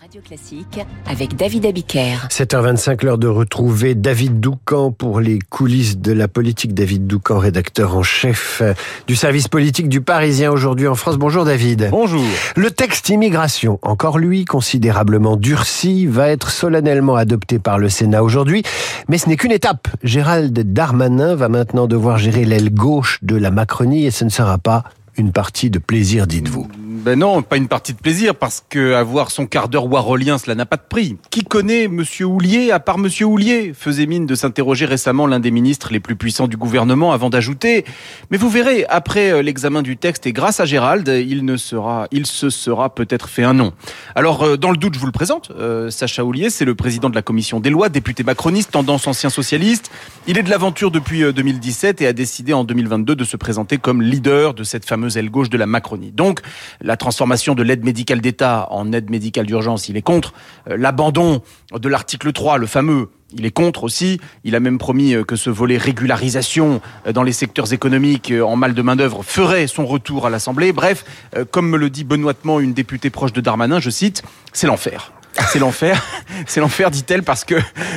Radio Classique avec David Abiker. 7h25, l'heure de retrouver David Doucan pour les coulisses de la politique. David Doucan, rédacteur en chef du service politique du Parisien aujourd'hui en France. Bonjour David. Bonjour. Le texte immigration, encore lui considérablement durci, va être solennellement adopté par le Sénat aujourd'hui. Mais ce n'est qu'une étape. Gérald Darmanin va maintenant devoir gérer l'aile gauche de la Macronie et ce ne sera pas une partie de plaisir, dites-vous. Ben non, pas une partie de plaisir, parce que avoir son quart d'heure warolien, cela n'a pas de prix. Qui connaît Monsieur Houlier à part Monsieur Houlier? Faisait mine de s'interroger récemment l'un des ministres les plus puissants du gouvernement avant d'ajouter. Mais vous verrez, après euh, l'examen du texte et grâce à Gérald, il ne sera, il se sera peut-être fait un nom. Alors, euh, dans le doute, je vous le présente. Euh, Sacha Houlier, c'est le président de la commission des lois, député macroniste, tendance ancien socialiste. Il est de l'aventure depuis 2017 et a décidé en 2022 de se présenter comme leader de cette fameuse aile gauche de la Macronie. Donc, la transformation de l'aide médicale d'État en aide médicale d'urgence, il est contre. Euh, l'abandon de l'article 3, le fameux, il est contre aussi. Il a même promis euh, que ce volet régularisation euh, dans les secteurs économiques en mal de main-d'œuvre ferait son retour à l'Assemblée. Bref, comme me le dit benoîtement une députée proche de Darmanin, je cite, c'est l'enfer. C'est l'enfer. C'est l'enfer, dit-elle, parce que,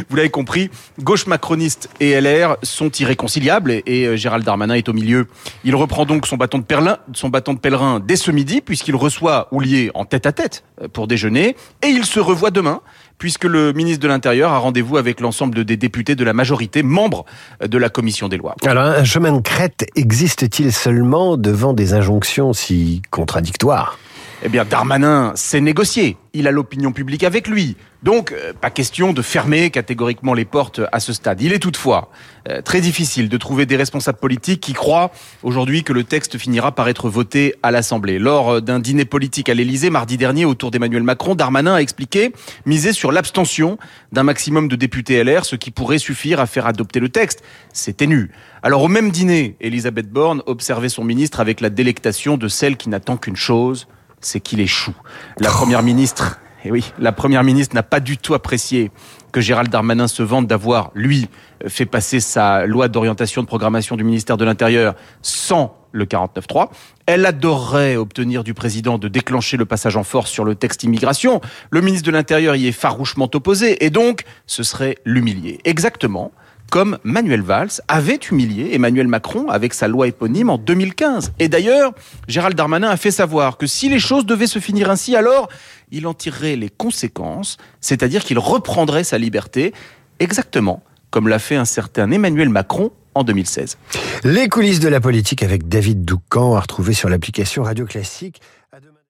vous l'avez compris, gauche macroniste et LR sont irréconciliables et, euh, Gérald Darmanin est au milieu. Il reprend donc son bâton de, son bâton de pèlerin dès ce midi, puisqu'il reçoit Houlier en tête à tête euh, pour déjeuner, et il se revoit demain, puisque le ministre de l'Intérieur a rendez-vous avec l'ensemble des députés de la majorité, membres euh, de la commission des lois. Alors, un chemin de crête existe-t-il seulement devant des injonctions si contradictoires? Eh bien, Darmanin s'est négocié. Il a l'opinion publique avec lui. Donc, euh, pas question de fermer catégoriquement les portes à ce stade. Il est toutefois euh, très difficile de trouver des responsables politiques qui croient aujourd'hui que le texte finira par être voté à l'Assemblée. Lors euh, d'un dîner politique à l'Élysée mardi dernier autour d'Emmanuel Macron, Darmanin a expliqué miser sur l'abstention d'un maximum de députés LR, ce qui pourrait suffire à faire adopter le texte. C'est ténu. Alors au même dîner, Elisabeth Borne observait son ministre avec la délectation de celle qui n'attend qu'une chose, c'est qu'il échoue. La première ministre, eh oui, la première ministre n'a pas du tout apprécié que Gérald Darmanin se vante d'avoir, lui, fait passer sa loi d'orientation de programmation du ministère de l'Intérieur sans le 49.3. Elle adorerait obtenir du président de déclencher le passage en force sur le texte immigration. Le ministre de l'Intérieur y est farouchement opposé et donc ce serait l'humilier. Exactement comme Manuel Valls avait humilié Emmanuel Macron avec sa loi éponyme en 2015. Et d'ailleurs, Gérald Darmanin a fait savoir que si les choses devaient se finir ainsi, alors il en tirerait les conséquences, c'est-à-dire qu'il reprendrait sa liberté, exactement comme l'a fait un certain Emmanuel Macron en 2016. Les coulisses de la politique avec David Doucan à retrouver sur l'application Radio Classique.